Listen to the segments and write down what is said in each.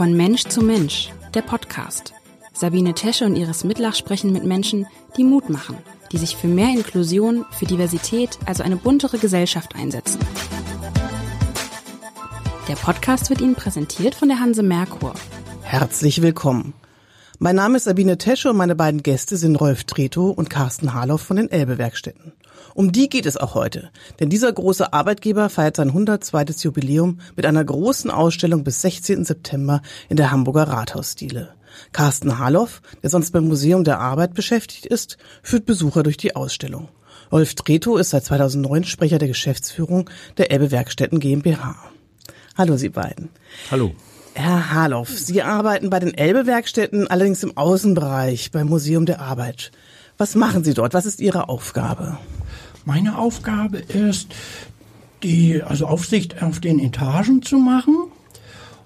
Von Mensch zu Mensch, der Podcast. Sabine Tesche und Iris Mitlach sprechen mit Menschen, die Mut machen, die sich für mehr Inklusion, für Diversität, also eine buntere Gesellschaft einsetzen. Der Podcast wird Ihnen präsentiert von der Hanse Merkur. Herzlich willkommen. Mein Name ist Sabine Tesche und meine beiden Gäste sind Rolf Tretow und Carsten Harloff von den Elbe-Werkstätten. Um die geht es auch heute, denn dieser große Arbeitgeber feiert sein 102. Jubiläum mit einer großen Ausstellung bis 16. September in der Hamburger Rathausstile. Carsten Harloff, der sonst beim Museum der Arbeit beschäftigt ist, führt Besucher durch die Ausstellung. Rolf Tretow ist seit 2009 Sprecher der Geschäftsführung der Elbe Werkstätten GmbH. Hallo Sie beiden. Hallo. Herr Harloff, Sie arbeiten bei den Elbe-Werkstätten, allerdings im Außenbereich beim Museum der Arbeit. Was machen Sie dort? Was ist Ihre Aufgabe? Meine Aufgabe ist, die also Aufsicht auf den Etagen zu machen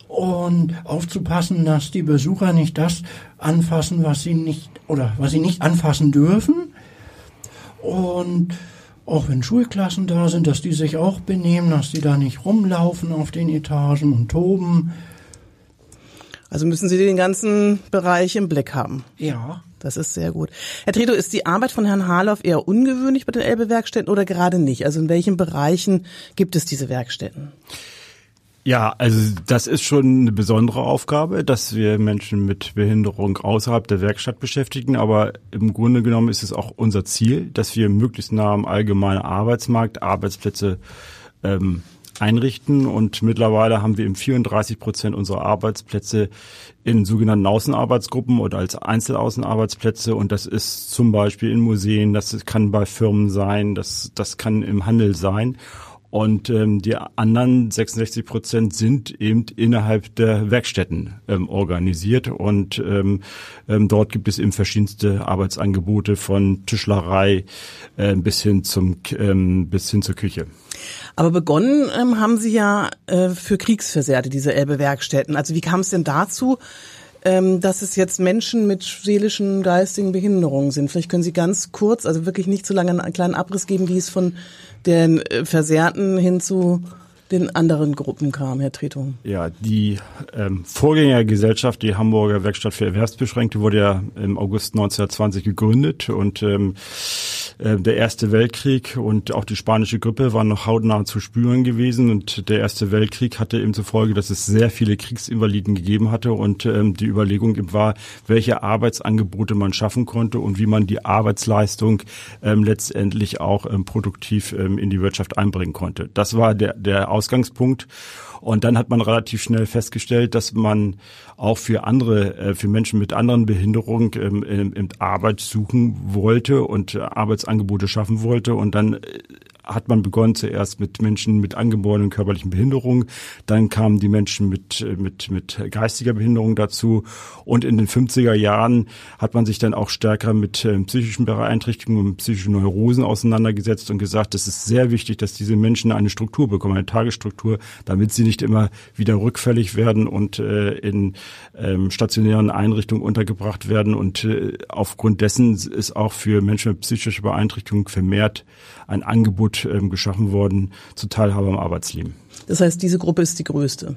und aufzupassen, dass die Besucher nicht das anfassen, was sie nicht oder was sie nicht anfassen dürfen. Und auch wenn Schulklassen da sind, dass die sich auch benehmen, dass die da nicht rumlaufen auf den Etagen und toben. Also müssen Sie den ganzen Bereich im Blick haben. Ja. Das ist sehr gut. Herr Treto, ist die Arbeit von Herrn Harloff eher ungewöhnlich bei den Elbe-Werkstätten oder gerade nicht? Also in welchen Bereichen gibt es diese Werkstätten? Ja, also das ist schon eine besondere Aufgabe, dass wir Menschen mit Behinderung außerhalb der Werkstatt beschäftigen. Aber im Grunde genommen ist es auch unser Ziel, dass wir möglichst nah am allgemeinen Arbeitsmarkt Arbeitsplätze ähm, einrichten. Und mittlerweile haben wir eben 34 Prozent unserer Arbeitsplätze in sogenannten Außenarbeitsgruppen oder als Einzelaußenarbeitsplätze. Und das ist zum Beispiel in Museen, das kann bei Firmen sein, das, das kann im Handel sein. Und ähm, die anderen 66 Prozent sind eben innerhalb der Werkstätten ähm, organisiert. Und ähm, ähm, dort gibt es eben verschiedenste Arbeitsangebote von Tischlerei äh, bis hin zum ähm, bis hin zur Küche. Aber begonnen ähm, haben Sie ja äh, für Kriegsversehrte, diese Elbe-Werkstätten. Also wie kam es denn dazu, ähm, dass es jetzt Menschen mit seelischen, geistigen Behinderungen sind? Vielleicht können Sie ganz kurz, also wirklich nicht zu lange einen kleinen Abriss geben, wie es von den äh, Versehrten hin zu den anderen Gruppen kam, Herr Tretung? Ja, die ähm, Vorgängergesellschaft, die Hamburger Werkstatt für Erwerbsbeschränkte, wurde ja im August 1920 gegründet und ähm, äh, der Erste Weltkrieg und auch die spanische Grippe waren noch hautnah zu spüren gewesen und der Erste Weltkrieg hatte eben zur Folge, dass es sehr viele Kriegsinvaliden gegeben hatte und ähm, die Überlegung war, welche Arbeitsangebote man schaffen konnte und wie man die Arbeitsleistung ähm, letztendlich auch ähm, produktiv ähm, in die Wirtschaft einbringen konnte. Das war der, der Ausgangspunkt. Und dann hat man relativ schnell festgestellt, dass man auch für andere, äh, für Menschen mit anderen Behinderungen ähm, Arbeit suchen wollte und äh, Arbeitsangebote schaffen wollte. Und dann äh, hat man begonnen zuerst mit Menschen mit angeborenen körperlichen Behinderungen, dann kamen die Menschen mit, mit, mit geistiger Behinderung dazu. Und in den 50er Jahren hat man sich dann auch stärker mit äh, psychischen Beeinträchtigungen und psychischen Neurosen auseinandergesetzt und gesagt, es ist sehr wichtig, dass diese Menschen eine Struktur bekommen, eine Tagesstruktur, damit sie nicht immer wieder rückfällig werden und äh, in ähm, stationären Einrichtungen untergebracht werden. Und äh, aufgrund dessen ist auch für Menschen mit psychischer Beeinträchtigung vermehrt ein Angebot ähm, geschaffen worden zur Teilhabe am Arbeitsleben. Das heißt, diese Gruppe ist die größte.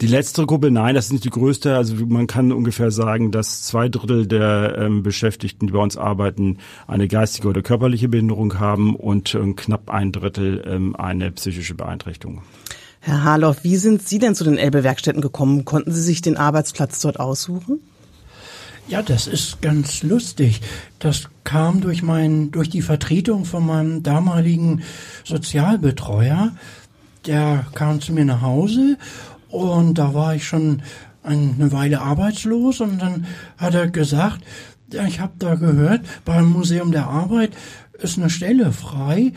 Die letzte Gruppe, nein, das ist nicht die größte. Also man kann ungefähr sagen, dass zwei Drittel der ähm, Beschäftigten, die bei uns arbeiten, eine geistige oder körperliche Behinderung haben und äh, knapp ein Drittel ähm, eine psychische Beeinträchtigung. Herr Harloff, wie sind Sie denn zu den Elbe-Werkstätten gekommen? Konnten Sie sich den Arbeitsplatz dort aussuchen? Ja, das ist ganz lustig. Das kam durch mein, durch die Vertretung von meinem damaligen Sozialbetreuer. Der kam zu mir nach Hause und da war ich schon eine Weile arbeitslos und dann hat er gesagt, ich habe da gehört, beim Museum der Arbeit ist eine Stelle frei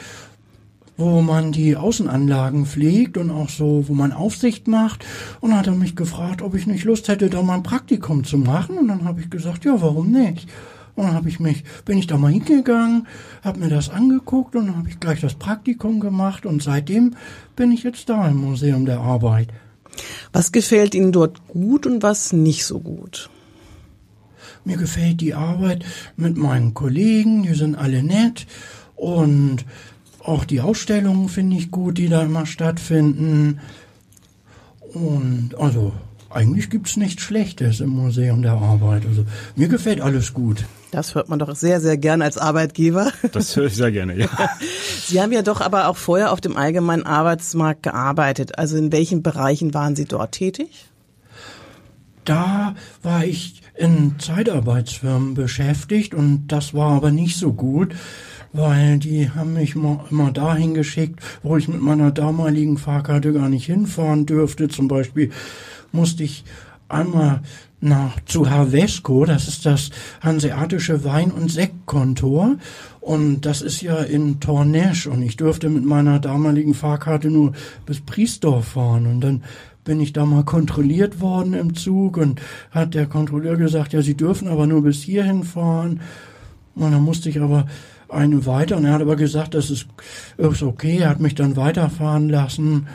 wo man die Außenanlagen pflegt und auch so, wo man Aufsicht macht. Und dann hat er mich gefragt, ob ich nicht Lust hätte, da mal ein Praktikum zu machen. Und dann habe ich gesagt, ja, warum nicht? Und dann habe ich mich, bin ich da mal hingegangen, habe mir das angeguckt und dann habe ich gleich das Praktikum gemacht und seitdem bin ich jetzt da im Museum der Arbeit. Was gefällt Ihnen dort gut und was nicht so gut? Mir gefällt die Arbeit mit meinen Kollegen, die sind alle nett und auch die Ausstellungen finde ich gut, die da immer stattfinden. Und also eigentlich gibt's nichts Schlechtes im Museum der Arbeit. Also mir gefällt alles gut. Das hört man doch sehr, sehr gern als Arbeitgeber. Das höre ich sehr gerne, ja. Sie haben ja doch aber auch vorher auf dem allgemeinen Arbeitsmarkt gearbeitet. Also in welchen Bereichen waren Sie dort tätig? Da war ich in Zeitarbeitsfirmen beschäftigt und das war aber nicht so gut, weil die haben mich immer dahin geschickt, wo ich mit meiner damaligen Fahrkarte gar nicht hinfahren dürfte. Zum Beispiel musste ich einmal nach zu Havesco, das ist das hanseatische Wein- und Sektkontor und das ist ja in Tornesch und ich durfte mit meiner damaligen Fahrkarte nur bis Priesdorf fahren und dann bin ich da mal kontrolliert worden im Zug und hat der Kontrolleur gesagt, ja, Sie dürfen aber nur bis hierhin fahren. Und dann musste ich aber eine weiter und er hat aber gesagt, das ist, ist okay, er hat mich dann weiterfahren lassen.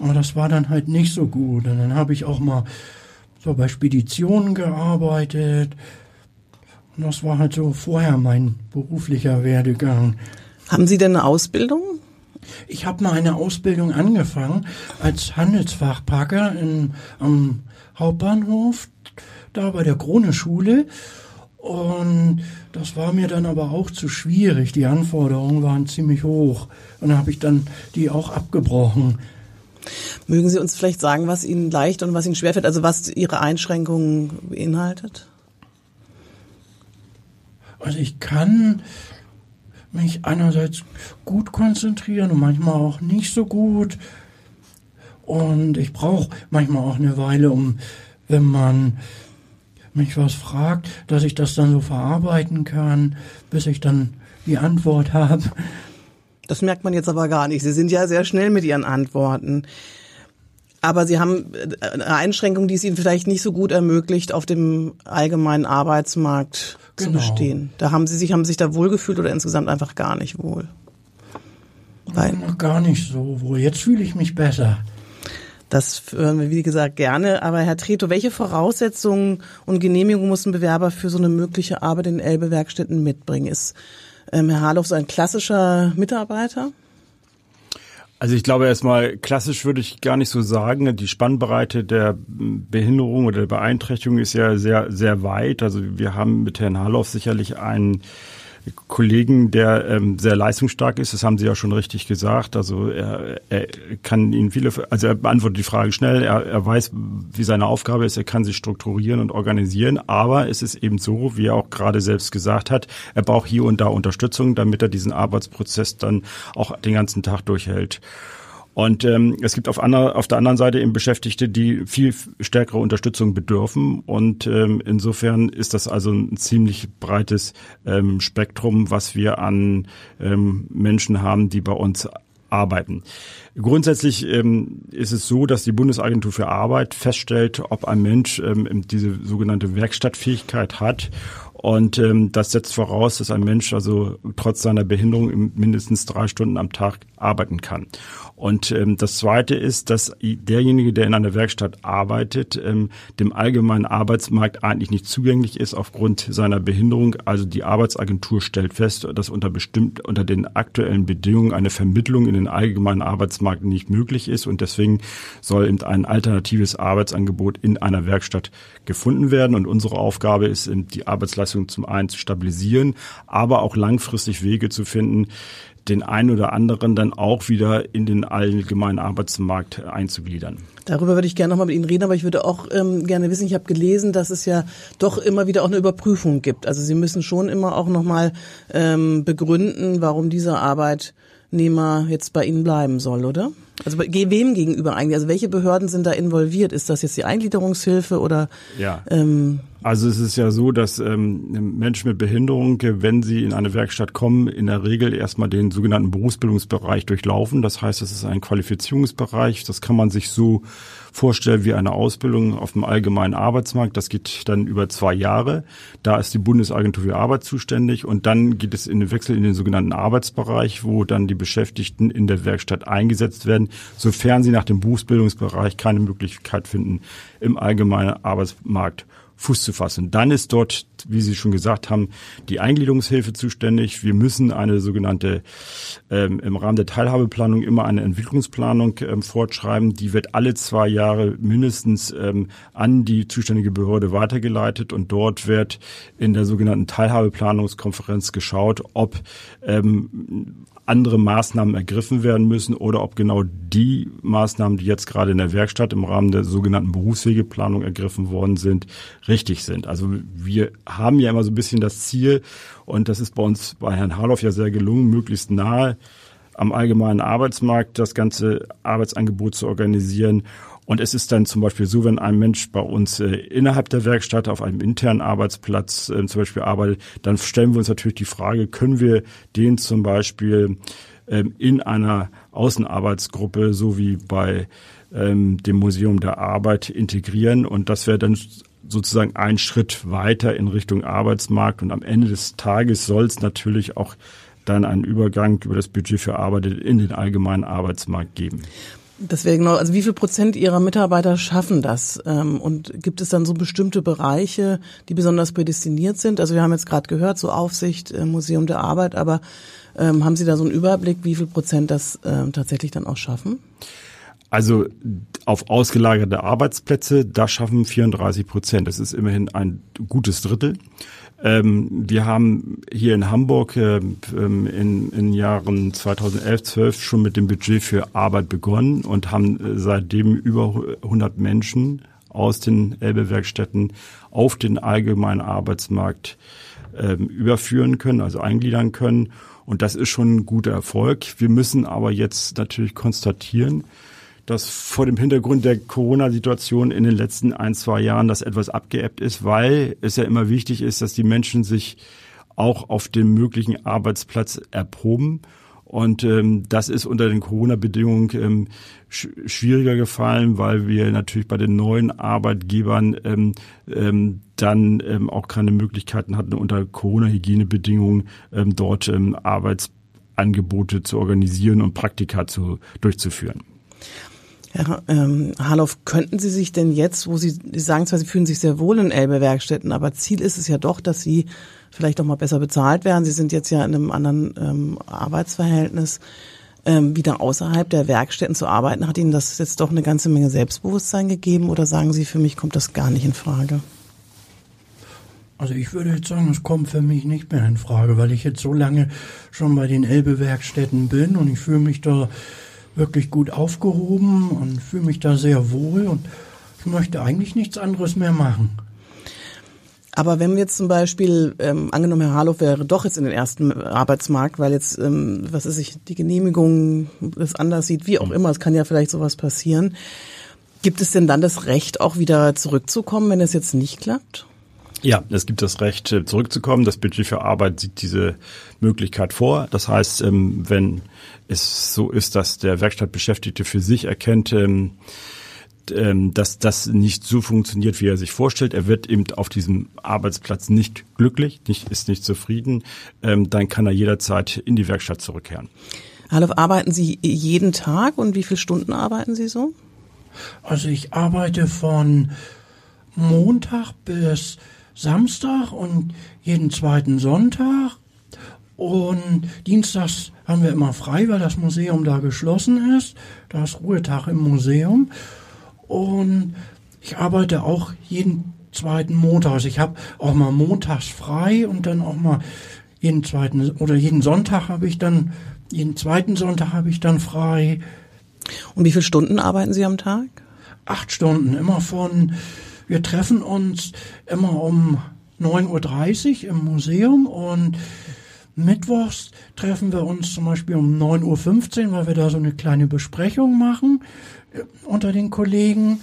Aber das war dann halt nicht so gut. Und dann habe ich auch mal so bei Speditionen gearbeitet. Und das war halt so vorher mein beruflicher Werdegang. Haben Sie denn eine Ausbildung? Ich habe mal eine Ausbildung angefangen als Handelsfachpacker in, am Hauptbahnhof, da bei der Krone-Schule. Und das war mir dann aber auch zu schwierig. Die Anforderungen waren ziemlich hoch. Und da habe ich dann die auch abgebrochen. Mögen Sie uns vielleicht sagen, was Ihnen leicht und was Ihnen schwerfällt, also was Ihre Einschränkungen beinhaltet? Also ich kann mich einerseits gut konzentrieren und manchmal auch nicht so gut. Und ich brauche manchmal auch eine Weile, um, wenn man mich was fragt, dass ich das dann so verarbeiten kann, bis ich dann die Antwort habe. Das merkt man jetzt aber gar nicht. Sie sind ja sehr schnell mit Ihren Antworten. Aber Sie haben eine Einschränkung, die es Ihnen vielleicht nicht so gut ermöglicht, auf dem allgemeinen Arbeitsmarkt genau. zu bestehen. Da haben Sie sich, haben sich da wohlgefühlt oder insgesamt einfach gar nicht wohl? Weil, gar nicht so wohl. Jetzt fühle ich mich besser. Das hören wir, wie gesagt, gerne. Aber Herr Treto, welche Voraussetzungen und Genehmigungen muss ein Bewerber für so eine mögliche Arbeit in Elbe-Werkstätten mitbringen? Ist ähm, Herr Harloff so ein klassischer Mitarbeiter? Also ich glaube erstmal, klassisch würde ich gar nicht so sagen. Die Spannbreite der Behinderung oder der Beeinträchtigung ist ja sehr, sehr weit. Also wir haben mit Herrn Harloff sicherlich einen Kollegen, der ähm, sehr leistungsstark ist. Das haben Sie ja schon richtig gesagt. Also er, er kann Ihnen viele, also er beantwortet die Frage schnell. Er, er weiß, wie seine Aufgabe ist. Er kann sich strukturieren und organisieren. Aber es ist eben so, wie er auch gerade selbst gesagt hat, er braucht hier und da Unterstützung, damit er diesen Arbeitsprozess dann auch den ganzen Tag durchhält. Und ähm, es gibt auf, andere, auf der anderen Seite eben Beschäftigte, die viel stärkere Unterstützung bedürfen. Und ähm, insofern ist das also ein ziemlich breites ähm, Spektrum, was wir an ähm, Menschen haben, die bei uns arbeiten. Grundsätzlich ähm, ist es so, dass die Bundesagentur für Arbeit feststellt, ob ein Mensch ähm, diese sogenannte Werkstattfähigkeit hat und ähm, das setzt voraus, dass ein Mensch also trotz seiner Behinderung mindestens drei Stunden am Tag arbeiten kann. Und ähm, das Zweite ist, dass derjenige, der in einer Werkstatt arbeitet, ähm, dem allgemeinen Arbeitsmarkt eigentlich nicht zugänglich ist aufgrund seiner Behinderung. Also die Arbeitsagentur stellt fest, dass unter bestimmt unter den aktuellen Bedingungen eine Vermittlung in den allgemeinen Arbeitsmarkt nicht möglich ist und deswegen soll eben ein alternatives Arbeitsangebot in einer Werkstatt gefunden werden. Und unsere Aufgabe ist, die Arbeitsleistung zum einen zu stabilisieren, aber auch langfristig Wege zu finden, den einen oder anderen dann auch wieder in den allgemeinen Arbeitsmarkt einzugliedern. Darüber würde ich gerne nochmal mit Ihnen reden, aber ich würde auch ähm, gerne wissen, ich habe gelesen, dass es ja doch immer wieder auch eine Überprüfung gibt. Also Sie müssen schon immer auch nochmal ähm, begründen, warum diese Arbeitnehmer jetzt bei Ihnen bleiben soll, oder? Also wem gegenüber eigentlich? Also welche Behörden sind da involviert? Ist das jetzt die Eingliederungshilfe oder? Ja. Ähm, also es ist ja so, dass ähm, Menschen mit Behinderung, wenn sie in eine Werkstatt kommen, in der Regel erstmal den sogenannten Berufsbildungsbereich durchlaufen. Das heißt, es ist ein Qualifizierungsbereich. Das kann man sich so vorstellen wie eine Ausbildung auf dem allgemeinen Arbeitsmarkt. Das geht dann über zwei Jahre. Da ist die Bundesagentur für Arbeit zuständig und dann geht es in den Wechsel in den sogenannten Arbeitsbereich, wo dann die Beschäftigten in der Werkstatt eingesetzt werden, sofern sie nach dem Berufsbildungsbereich keine Möglichkeit finden, im allgemeinen Arbeitsmarkt Fuß zu fassen. Dann ist dort, wie Sie schon gesagt haben, die Eingliederungshilfe zuständig. Wir müssen eine sogenannte ähm, im Rahmen der Teilhabeplanung immer eine Entwicklungsplanung ähm, fortschreiben. Die wird alle zwei Jahre mindestens ähm, an die zuständige Behörde weitergeleitet und dort wird in der sogenannten Teilhabeplanungskonferenz geschaut, ob ähm, andere Maßnahmen ergriffen werden müssen oder ob genau die Maßnahmen, die jetzt gerade in der Werkstatt im Rahmen der sogenannten Berufswegeplanung ergriffen worden sind, richtig sind. Also wir haben ja immer so ein bisschen das Ziel, und das ist bei uns bei Herrn Harloff ja sehr gelungen, möglichst nahe am allgemeinen Arbeitsmarkt das ganze Arbeitsangebot zu organisieren und es ist dann zum Beispiel so, wenn ein Mensch bei uns äh, innerhalb der Werkstatt auf einem internen Arbeitsplatz äh, zum Beispiel arbeitet, dann stellen wir uns natürlich die Frage, können wir den zum Beispiel ähm, in einer Außenarbeitsgruppe, so wie bei ähm, dem Museum der Arbeit, integrieren. Und das wäre dann sozusagen ein Schritt weiter in Richtung Arbeitsmarkt. Und am Ende des Tages soll es natürlich auch dann einen Übergang über das Budget für Arbeit in den allgemeinen Arbeitsmarkt geben. Deswegen, also wie viel Prozent Ihrer Mitarbeiter schaffen das? Ähm, und gibt es dann so bestimmte Bereiche, die besonders prädestiniert sind? Also wir haben jetzt gerade gehört, so Aufsicht, äh, Museum der Arbeit, aber ähm, haben Sie da so einen Überblick, wie viel Prozent das ähm, tatsächlich dann auch schaffen? Also auf ausgelagerte Arbeitsplätze, da schaffen 34 Prozent. Das ist immerhin ein gutes Drittel. Ähm, wir haben hier in Hamburg äh, ähm, in, in Jahren 2011, 12 schon mit dem Budget für Arbeit begonnen und haben äh, seitdem über 100 Menschen aus den Elbe-Werkstätten auf den allgemeinen Arbeitsmarkt ähm, überführen können, also eingliedern können. Und das ist schon ein guter Erfolg. Wir müssen aber jetzt natürlich konstatieren, dass vor dem Hintergrund der Corona-Situation in den letzten ein, zwei Jahren das etwas abgeebbt ist, weil es ja immer wichtig ist, dass die Menschen sich auch auf dem möglichen Arbeitsplatz erproben. Und ähm, das ist unter den Corona-Bedingungen ähm, sch schwieriger gefallen, weil wir natürlich bei den neuen Arbeitgebern ähm, ähm, dann ähm, auch keine Möglichkeiten hatten, unter Corona-Hygienebedingungen ähm, dort ähm, Arbeitsangebote zu organisieren und Praktika zu, durchzuführen. Herr ähm, Harloff, könnten Sie sich denn jetzt, wo Sie, Sie sagen zwar, Sie fühlen sich sehr wohl in Elbe-Werkstätten, aber Ziel ist es ja doch, dass Sie vielleicht auch mal besser bezahlt werden. Sie sind jetzt ja in einem anderen ähm, Arbeitsverhältnis. Ähm, wieder außerhalb der Werkstätten zu arbeiten, hat Ihnen das jetzt doch eine ganze Menge Selbstbewusstsein gegeben oder sagen Sie, für mich kommt das gar nicht in Frage? Also ich würde jetzt sagen, es kommt für mich nicht mehr in Frage, weil ich jetzt so lange schon bei den Elbe-Werkstätten bin und ich fühle mich da wirklich gut aufgehoben und fühle mich da sehr wohl und ich möchte eigentlich nichts anderes mehr machen. Aber wenn wir jetzt zum Beispiel, ähm, angenommen, Herr Harloff wäre doch jetzt in den ersten Arbeitsmarkt, weil jetzt, ähm, was ist ich, die Genehmigung das anders sieht, wie auch immer, es kann ja vielleicht sowas passieren. Gibt es denn dann das Recht, auch wieder zurückzukommen, wenn es jetzt nicht klappt? Ja, es gibt das Recht, äh, zurückzukommen. Das Budget für Arbeit sieht diese Möglichkeit vor. Das heißt, ähm, wenn es so ist, dass der Werkstattbeschäftigte für sich erkennt, ähm, ähm, dass das nicht so funktioniert, wie er sich vorstellt. Er wird eben auf diesem Arbeitsplatz nicht glücklich, nicht, ist nicht zufrieden, dann kann er jederzeit in die Werkstatt zurückkehren. Hallo, arbeiten Sie jeden Tag und wie viele Stunden arbeiten Sie so? Also ich arbeite von Montag bis Samstag und jeden zweiten Sonntag und dienstags haben wir immer frei, weil das Museum da geschlossen ist. Da ist Ruhetag im Museum. Und ich arbeite auch jeden zweiten Montag. Also ich habe auch mal montags frei und dann auch mal jeden zweiten oder jeden Sonntag habe ich dann, jeden zweiten Sonntag habe ich dann frei. Und wie viele Stunden arbeiten Sie am Tag? Acht Stunden, immer von, wir treffen uns immer um 9.30 Uhr im Museum und Mittwochs treffen wir uns zum Beispiel um 9.15 Uhr, weil wir da so eine kleine Besprechung machen äh, unter den Kollegen.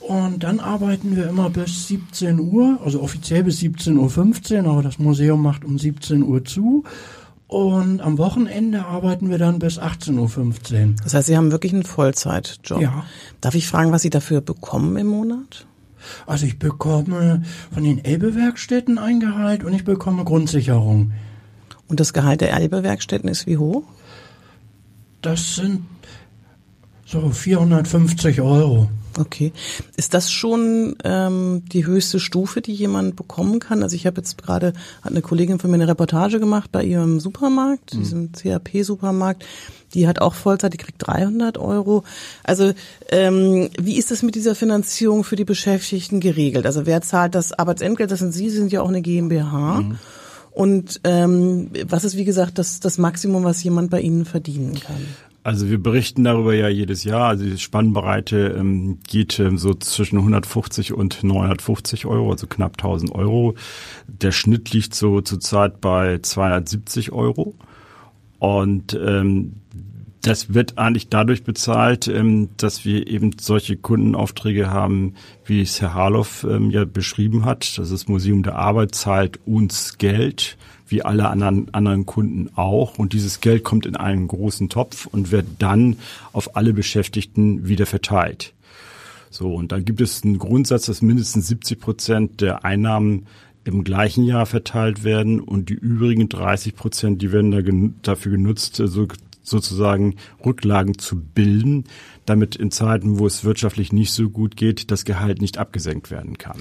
Und dann arbeiten wir immer bis 17 Uhr, also offiziell bis 17.15 Uhr, aber das Museum macht um 17 Uhr zu. Und am Wochenende arbeiten wir dann bis 18.15 Uhr. Das heißt, Sie haben wirklich einen Vollzeitjob. Ja. Darf ich fragen, was Sie dafür bekommen im Monat? Also ich bekomme von den Elbe-Werkstätten ein Gehalt und ich bekomme Grundsicherung. Und das Gehalt der Elbe-Werkstätten ist wie hoch? Das sind so 450 Euro. Okay. Ist das schon ähm, die höchste Stufe, die jemand bekommen kann? Also ich habe jetzt gerade, hat eine Kollegin von mir eine Reportage gemacht bei ihrem Supermarkt, mhm. diesem CAP-Supermarkt. Die hat auch Vollzeit, die kriegt 300 Euro. Also ähm, wie ist das mit dieser Finanzierung für die Beschäftigten geregelt? Also wer zahlt das Arbeitsentgelt? Das sind Sie, Sie sind ja auch eine GmbH. Mhm. Und ähm, was ist, wie gesagt, das, das Maximum, was jemand bei Ihnen verdienen kann? Also wir berichten darüber ja jedes Jahr. Also die Spannbreite ähm, geht ähm, so zwischen 150 und 950 Euro, also knapp 1000 Euro. Der Schnitt liegt so zurzeit bei 270 Euro. Und ähm, das wird eigentlich dadurch bezahlt, ähm, dass wir eben solche Kundenaufträge haben, wie es Herr Harloff ähm, ja beschrieben hat. Das ist Museum der Arbeit zahlt uns Geld wie alle anderen, Kunden auch. Und dieses Geld kommt in einen großen Topf und wird dann auf alle Beschäftigten wieder verteilt. So, und da gibt es einen Grundsatz, dass mindestens 70 Prozent der Einnahmen im gleichen Jahr verteilt werden und die übrigen 30 Prozent, die werden dafür genutzt, so, sozusagen Rücklagen zu bilden, damit in Zeiten, wo es wirtschaftlich nicht so gut geht, das Gehalt nicht abgesenkt werden kann.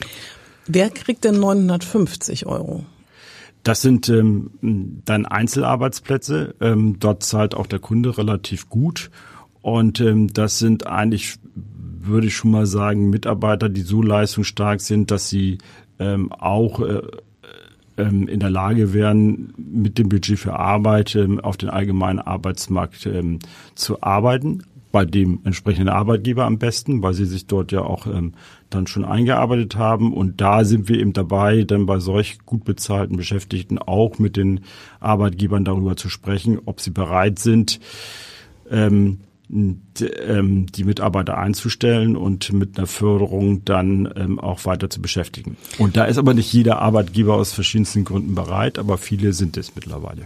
Wer kriegt denn 950 Euro? Das sind ähm, dann Einzelarbeitsplätze. Ähm, dort zahlt auch der Kunde relativ gut. Und ähm, das sind eigentlich, würde ich schon mal sagen, Mitarbeiter, die so leistungsstark sind, dass sie ähm, auch äh, ähm, in der Lage wären, mit dem Budget für Arbeit ähm, auf den allgemeinen Arbeitsmarkt ähm, zu arbeiten bei dem entsprechenden Arbeitgeber am besten, weil sie sich dort ja auch ähm, dann schon eingearbeitet haben. Und da sind wir eben dabei, dann bei solch gut bezahlten Beschäftigten auch mit den Arbeitgebern darüber zu sprechen, ob sie bereit sind, ähm, die, ähm, die Mitarbeiter einzustellen und mit einer Förderung dann ähm, auch weiter zu beschäftigen. Und da ist aber nicht jeder Arbeitgeber aus verschiedensten Gründen bereit, aber viele sind es mittlerweile.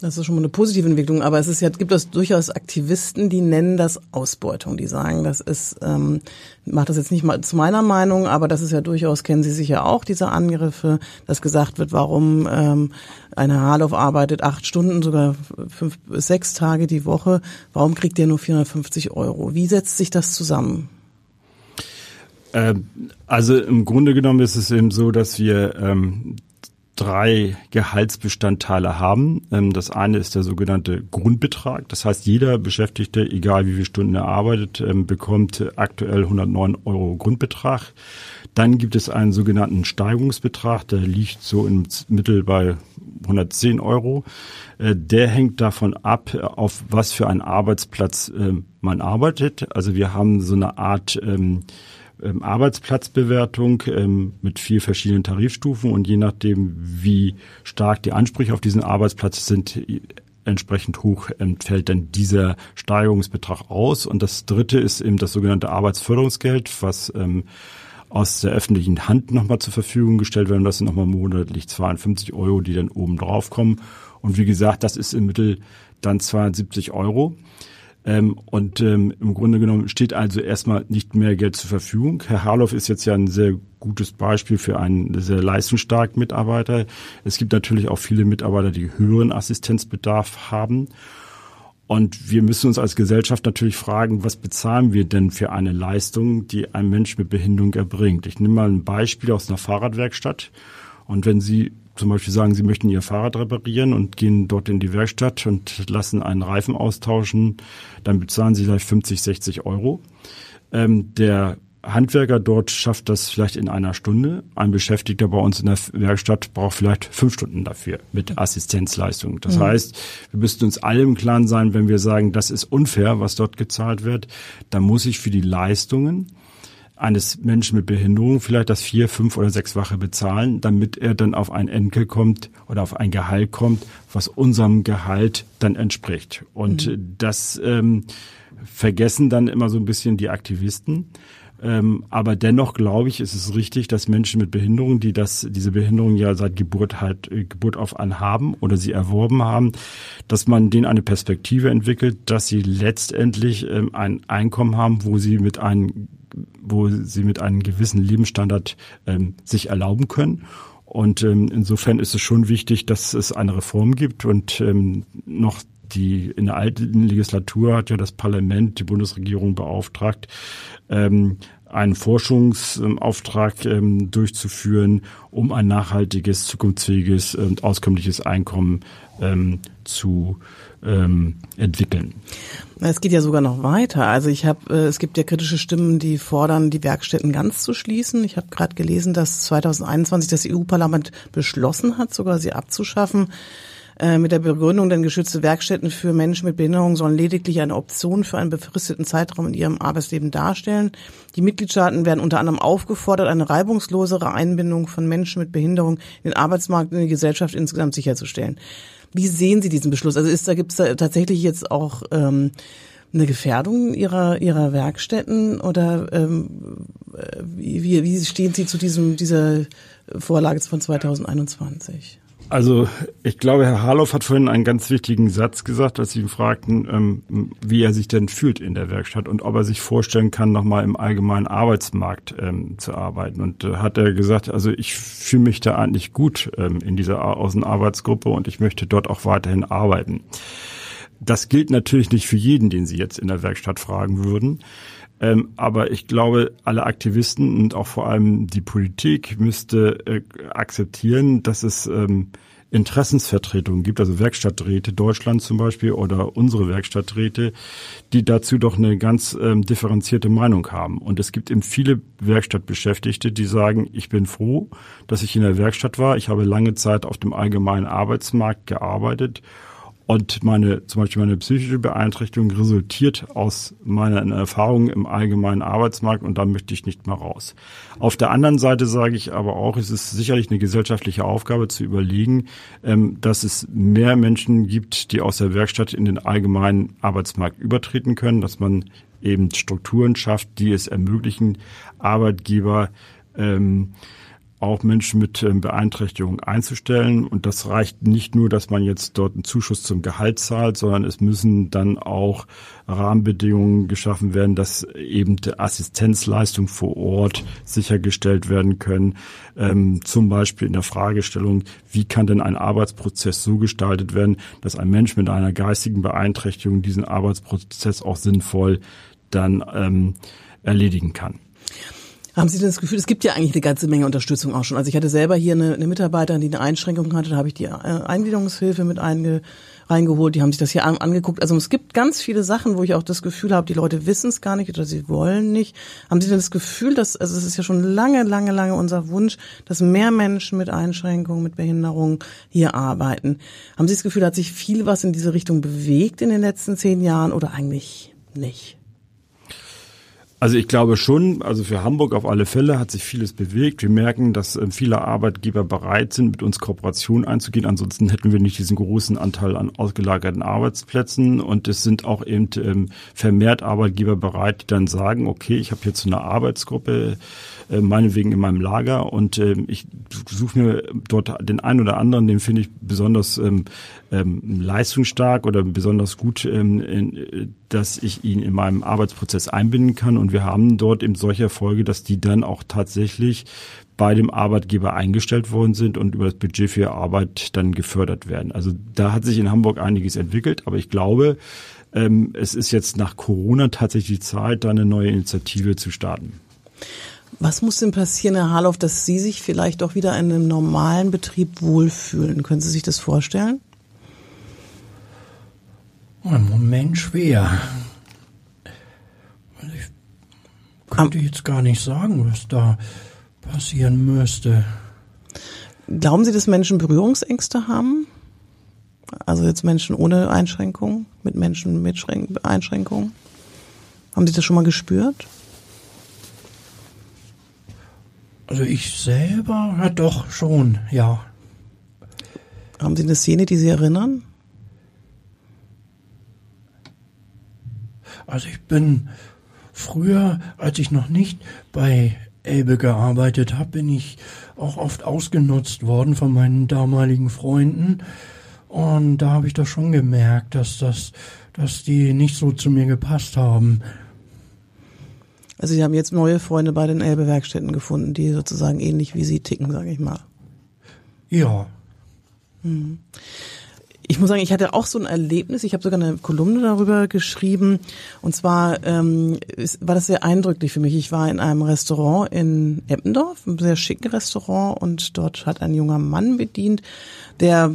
Das ist schon mal eine positive Entwicklung, aber es ist ja, gibt es durchaus Aktivisten, die nennen das Ausbeutung, die sagen, das ist, ähm, macht das jetzt nicht mal zu meiner Meinung, aber das ist ja durchaus, kennen Sie sicher auch, diese Angriffe, dass gesagt wird, warum ähm, eine Harloff arbeitet acht Stunden, sogar fünf bis sechs Tage die Woche, warum kriegt der nur 450 Euro? Wie setzt sich das zusammen? Ähm, also im Grunde genommen ist es eben so, dass wir ähm, drei Gehaltsbestandteile haben. Ähm, das eine ist der sogenannte Grundbetrag. Das heißt, jeder Beschäftigte, egal wie viele Stunden er arbeitet, ähm, bekommt aktuell 109 Euro Grundbetrag. Dann gibt es einen sogenannten Steigungsbetrag, der liegt so im Mittel bei 110 Euro. Äh, der hängt davon ab, auf was für einen Arbeitsplatz ähm, man arbeitet. Also wir haben so eine Art ähm, Arbeitsplatzbewertung ähm, mit vier verschiedenen Tarifstufen und je nachdem, wie stark die Ansprüche auf diesen Arbeitsplatz sind, entsprechend hoch fällt dann dieser Steigerungsbetrag aus. Und das dritte ist eben das sogenannte Arbeitsförderungsgeld, was ähm, aus der öffentlichen Hand nochmal zur Verfügung gestellt werden. Das sind nochmal monatlich 52 Euro, die dann oben drauf kommen. Und wie gesagt, das ist im Mittel dann 270 Euro. Ähm, und ähm, im Grunde genommen steht also erstmal nicht mehr Geld zur Verfügung. Herr Harloff ist jetzt ja ein sehr gutes Beispiel für einen sehr leistungsstarken Mitarbeiter. Es gibt natürlich auch viele Mitarbeiter, die höheren Assistenzbedarf haben. Und wir müssen uns als Gesellschaft natürlich fragen, was bezahlen wir denn für eine Leistung, die ein Mensch mit Behinderung erbringt? Ich nehme mal ein Beispiel aus einer Fahrradwerkstatt. Und wenn Sie zum Beispiel sagen, Sie möchten Ihr Fahrrad reparieren und gehen dort in die Werkstatt und lassen einen Reifen austauschen, dann bezahlen Sie vielleicht 50, 60 Euro. Ähm, der Handwerker dort schafft das vielleicht in einer Stunde. Ein Beschäftigter bei uns in der Werkstatt braucht vielleicht fünf Stunden dafür mit Assistenzleistung. Das mhm. heißt, wir müssten uns alle im Klaren sein, wenn wir sagen, das ist unfair, was dort gezahlt wird, dann muss ich für die Leistungen eines Menschen mit Behinderung vielleicht das vier, fünf oder sechsfache bezahlen, damit er dann auf ein Enkel kommt oder auf ein Gehalt kommt, was unserem Gehalt dann entspricht. Und mhm. das ähm, vergessen dann immer so ein bisschen die Aktivisten. Ähm, aber dennoch glaube ich, ist es richtig, dass Menschen mit Behinderung, die das, diese Behinderung ja seit Geburt halt, äh, Geburt auf an haben oder sie erworben haben, dass man denen eine Perspektive entwickelt, dass sie letztendlich ähm, ein Einkommen haben, wo sie mit einem wo sie mit einem gewissen Lebensstandard ähm, sich erlauben können. Und ähm, insofern ist es schon wichtig, dass es eine Reform gibt und ähm, noch die in der alten Legislatur hat ja das Parlament die Bundesregierung beauftragt, ähm, einen Forschungsauftrag ähm, durchzuführen, um ein nachhaltiges, zukunftsfähiges und auskömmliches Einkommen ähm, zu ähm, entwickeln. Es geht ja sogar noch weiter. Also ich habe, äh, es gibt ja kritische Stimmen, die fordern, die Werkstätten ganz zu schließen. Ich habe gerade gelesen, dass 2021 das EU-Parlament beschlossen hat, sogar sie abzuschaffen. Äh, mit der Begründung, denn geschützte Werkstätten für Menschen mit Behinderung sollen lediglich eine Option für einen befristeten Zeitraum in ihrem Arbeitsleben darstellen. Die Mitgliedstaaten werden unter anderem aufgefordert, eine reibungslosere Einbindung von Menschen mit Behinderung in den Arbeitsmarkt und in die Gesellschaft insgesamt sicherzustellen. Wie sehen Sie diesen Beschluss? Also ist da gibt es da tatsächlich jetzt auch ähm, eine Gefährdung ihrer ihrer Werkstätten oder ähm, wie, wie stehen Sie zu diesem dieser Vorlage von 2021? Also ich glaube, Herr Harloff hat vorhin einen ganz wichtigen Satz gesagt, als Sie ihn fragten, ähm, wie er sich denn fühlt in der Werkstatt und ob er sich vorstellen kann, nochmal im allgemeinen Arbeitsmarkt ähm, zu arbeiten. Und äh, hat er gesagt, also ich fühle mich da eigentlich gut ähm, in dieser Außenarbeitsgruppe und ich möchte dort auch weiterhin arbeiten. Das gilt natürlich nicht für jeden, den Sie jetzt in der Werkstatt fragen würden. Ähm, aber ich glaube, alle Aktivisten und auch vor allem die Politik müsste äh, akzeptieren, dass es ähm, Interessensvertretungen gibt, also Werkstatträte Deutschland zum Beispiel oder unsere Werkstatträte, die dazu doch eine ganz ähm, differenzierte Meinung haben. Und es gibt eben viele Werkstattbeschäftigte, die sagen, ich bin froh, dass ich in der Werkstatt war. Ich habe lange Zeit auf dem allgemeinen Arbeitsmarkt gearbeitet und meine, zum Beispiel meine psychische Beeinträchtigung resultiert aus meiner Erfahrung im allgemeinen Arbeitsmarkt und da möchte ich nicht mehr raus. Auf der anderen Seite sage ich aber auch, es ist sicherlich eine gesellschaftliche Aufgabe zu überlegen, ähm, dass es mehr Menschen gibt, die aus der Werkstatt in den allgemeinen Arbeitsmarkt übertreten können, dass man eben Strukturen schafft, die es ermöglichen, Arbeitgeber ähm, auch Menschen mit ähm, Beeinträchtigung einzustellen. Und das reicht nicht nur, dass man jetzt dort einen Zuschuss zum Gehalt zahlt, sondern es müssen dann auch Rahmenbedingungen geschaffen werden, dass eben die Assistenzleistung vor Ort sichergestellt werden können. Ähm, zum Beispiel in der Fragestellung, wie kann denn ein Arbeitsprozess so gestaltet werden, dass ein Mensch mit einer geistigen Beeinträchtigung diesen Arbeitsprozess auch sinnvoll dann ähm, erledigen kann. Haben Sie denn das Gefühl, es gibt ja eigentlich eine ganze Menge Unterstützung auch schon. Also ich hatte selber hier eine, eine Mitarbeiterin, die eine Einschränkung hatte, da habe ich die äh, Eingliederungshilfe mit einge, reingeholt, die haben sich das hier an, angeguckt. Also es gibt ganz viele Sachen, wo ich auch das Gefühl habe, die Leute wissen es gar nicht oder sie wollen nicht. Haben Sie denn das Gefühl, dass, also es ist ja schon lange, lange, lange unser Wunsch, dass mehr Menschen mit Einschränkungen, mit Behinderungen hier arbeiten. Haben Sie das Gefühl, hat sich viel was in diese Richtung bewegt in den letzten zehn Jahren oder eigentlich nicht? Also ich glaube schon, also für Hamburg auf alle Fälle hat sich vieles bewegt. Wir merken, dass äh, viele Arbeitgeber bereit sind, mit uns Kooperationen einzugehen. Ansonsten hätten wir nicht diesen großen Anteil an ausgelagerten Arbeitsplätzen. Und es sind auch eben ähm, vermehrt Arbeitgeber bereit, die dann sagen, okay, ich habe jetzt eine Arbeitsgruppe, äh, meinetwegen in meinem Lager und äh, ich suche mir dort den einen oder anderen, den finde ich besonders ähm, ähm, leistungsstark oder besonders gut, ähm, in, dass ich ihn in meinem Arbeitsprozess einbinden kann. Und wir haben dort eben solche Erfolge, dass die dann auch tatsächlich bei dem Arbeitgeber eingestellt worden sind und über das Budget für Arbeit dann gefördert werden. Also da hat sich in Hamburg einiges entwickelt, aber ich glaube, ähm, es ist jetzt nach Corona tatsächlich Zeit, da eine neue Initiative zu starten. Was muss denn passieren, Herr Harloff, dass Sie sich vielleicht auch wieder in einem normalen Betrieb wohlfühlen? Können Sie sich das vorstellen? Im Moment schwer. Ich könnte jetzt gar nicht sagen, was da passieren müsste. Glauben Sie, dass Menschen Berührungsängste haben? Also jetzt Menschen ohne Einschränkung, mit Menschen mit Einschränkungen? Haben Sie das schon mal gespürt? Also ich selber, ja doch schon, ja. Haben Sie eine Szene, die Sie erinnern? Also ich bin früher, als ich noch nicht bei Elbe gearbeitet habe, bin ich auch oft ausgenutzt worden von meinen damaligen Freunden. Und da habe ich doch schon gemerkt, dass das, dass die nicht so zu mir gepasst haben. Also Sie haben jetzt neue Freunde bei den Elbe-Werkstätten gefunden, die sozusagen ähnlich wie Sie ticken, sage ich mal. Ja. Hm. Ich muss sagen, ich hatte auch so ein Erlebnis. Ich habe sogar eine Kolumne darüber geschrieben. Und zwar ähm, war das sehr eindrücklich für mich. Ich war in einem Restaurant in Eppendorf, einem sehr schicken Restaurant, und dort hat ein junger Mann bedient, der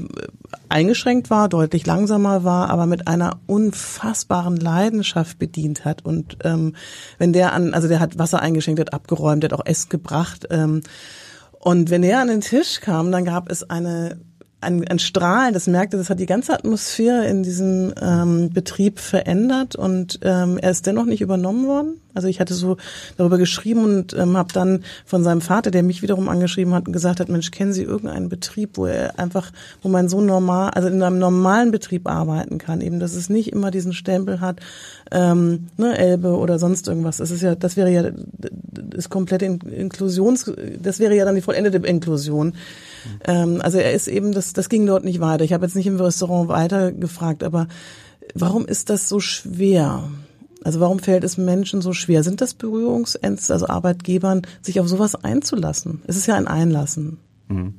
eingeschränkt war, deutlich langsamer war, aber mit einer unfassbaren Leidenschaft bedient hat. Und ähm, wenn der an, also der hat Wasser eingeschenkt, hat abgeräumt, der hat auch Essen gebracht. Ähm, und wenn er an den Tisch kam, dann gab es eine ein, ein Strahlen, das merkte, das hat die ganze Atmosphäre in diesem ähm, Betrieb verändert und ähm, er ist dennoch nicht übernommen worden. Also ich hatte so darüber geschrieben und ähm, habe dann von seinem Vater, der mich wiederum angeschrieben hat, gesagt hat, Mensch, kennen Sie irgendeinen Betrieb, wo er einfach, wo man so normal, also in einem normalen Betrieb arbeiten kann, eben, dass es nicht immer diesen Stempel hat, ähm, ne, Elbe oder sonst irgendwas. Das ist ja, das wäre ja, das komplette Inklusions, das wäre ja dann die vollendete Inklusion. Ähm, also er ist eben, das, das ging dort nicht weiter. Ich habe jetzt nicht im Restaurant weiter gefragt, aber warum ist das so schwer? Also warum fällt es Menschen so schwer? Sind das Berührungsängste, also Arbeitgebern, sich auf sowas einzulassen? Es ist ja ein Einlassen. Mhm.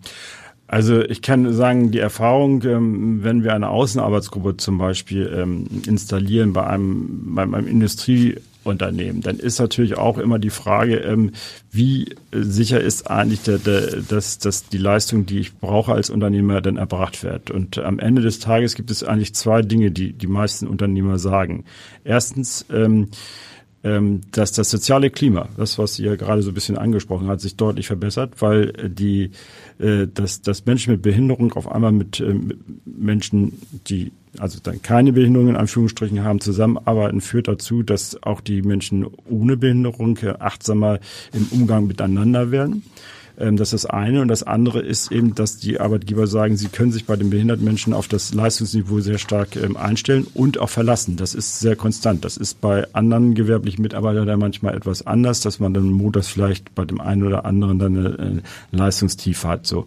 Also ich kann sagen, die Erfahrung, ähm, wenn wir eine Außenarbeitsgruppe zum Beispiel ähm, installieren bei einem, bei einem Industrie Unternehmen. Dann ist natürlich auch immer die Frage, ähm, wie sicher ist eigentlich der, der, dass, dass die Leistung, die ich brauche als Unternehmer, dann erbracht wird. Und am Ende des Tages gibt es eigentlich zwei Dinge, die die meisten Unternehmer sagen. Erstens, ähm, ähm, dass das soziale Klima, das, was ihr gerade so ein bisschen angesprochen hat, sich deutlich verbessert, weil die, äh, dass, dass Menschen mit Behinderung auf einmal mit, äh, mit Menschen, die also dann keine Behinderung in Anführungsstrichen haben, zusammenarbeiten, führt dazu, dass auch die Menschen ohne Behinderung achtsamer im Umgang miteinander werden. Ähm, das ist das eine. Und das andere ist eben, dass die Arbeitgeber sagen, sie können sich bei den behinderten Menschen auf das Leistungsniveau sehr stark ähm, einstellen und auch verlassen. Das ist sehr konstant. Das ist bei anderen gewerblichen Mitarbeitern dann manchmal etwas anders, dass man dann montags vielleicht bei dem einen oder anderen dann eine, Leistungstief hat. So.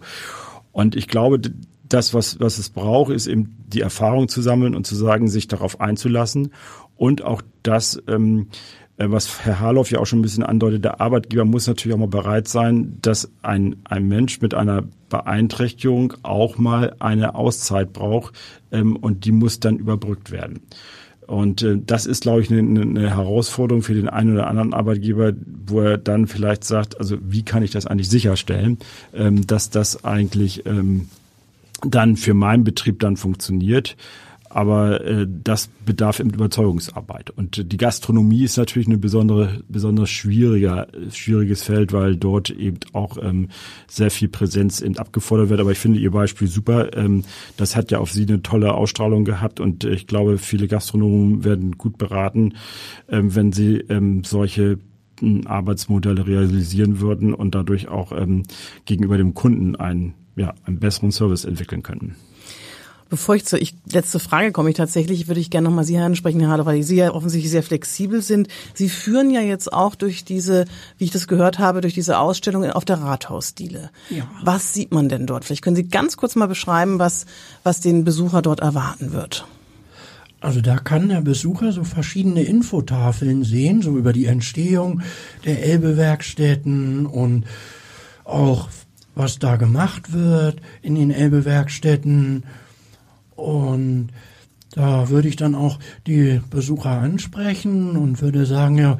Und ich glaube, das, was, was es braucht, ist eben die Erfahrung zu sammeln und zu sagen, sich darauf einzulassen und auch das, ähm, äh, was Herr Harloff ja auch schon ein bisschen andeutet, der Arbeitgeber muss natürlich auch mal bereit sein, dass ein, ein Mensch mit einer Beeinträchtigung auch mal eine Auszeit braucht ähm, und die muss dann überbrückt werden. Und äh, das ist, glaube ich, eine, eine Herausforderung für den einen oder anderen Arbeitgeber, wo er dann vielleicht sagt, also wie kann ich das eigentlich sicherstellen, ähm, dass das eigentlich ähm, dann für meinen Betrieb dann funktioniert. Aber äh, das bedarf eben Überzeugungsarbeit. Und die Gastronomie ist natürlich eine besondere, besonders schwieriger, schwieriges Feld, weil dort eben auch ähm, sehr viel Präsenz eben abgefordert wird. Aber ich finde Ihr Beispiel super. Ähm, das hat ja auf Sie eine tolle Ausstrahlung gehabt und ich glaube, viele Gastronomen werden gut beraten, ähm, wenn sie ähm, solche hm, Arbeitsmodelle realisieren würden und dadurch auch ähm, gegenüber dem Kunden ein ja, einen besseren Service entwickeln könnten. Bevor ich zur ich, letzte Frage komme, ich tatsächlich würde ich gerne nochmal Sie ansprechen, Herr Hader, weil Sie ja offensichtlich sehr flexibel sind. Sie führen ja jetzt auch durch diese, wie ich das gehört habe, durch diese Ausstellung auf der Rathausdiele. Ja. Was sieht man denn dort? Vielleicht können Sie ganz kurz mal beschreiben, was, was den Besucher dort erwarten wird. Also da kann der Besucher so verschiedene Infotafeln sehen, so über die Entstehung der Elbe-Werkstätten und auch was da gemacht wird in den Elbe-Werkstätten. Und da würde ich dann auch die Besucher ansprechen und würde sagen, ja,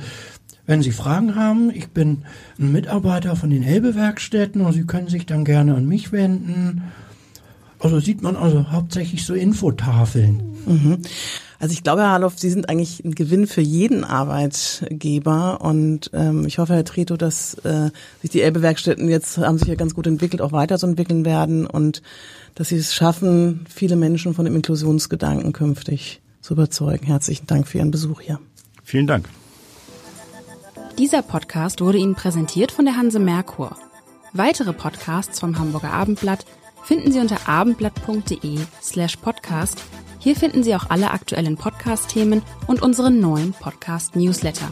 wenn Sie Fragen haben, ich bin ein Mitarbeiter von den Elbe-Werkstätten und Sie können sich dann gerne an mich wenden. Also sieht man also hauptsächlich so Infotafeln. Mhm. Also ich glaube, Herr Harloff, Sie sind eigentlich ein Gewinn für jeden Arbeitgeber und ähm, ich hoffe, Herr Trito, dass äh, sich die Elbe-Werkstätten jetzt haben sich ja ganz gut entwickelt, auch weiterzuentwickeln werden und dass Sie es schaffen, viele Menschen von dem Inklusionsgedanken künftig zu überzeugen. Herzlichen Dank für Ihren Besuch hier. Vielen Dank. Dieser Podcast wurde Ihnen präsentiert von der Hanse Merkur. Weitere Podcasts vom Hamburger Abendblatt finden Sie unter abendblatt.de slash podcast hier finden Sie auch alle aktuellen Podcast-Themen und unseren neuen Podcast-Newsletter.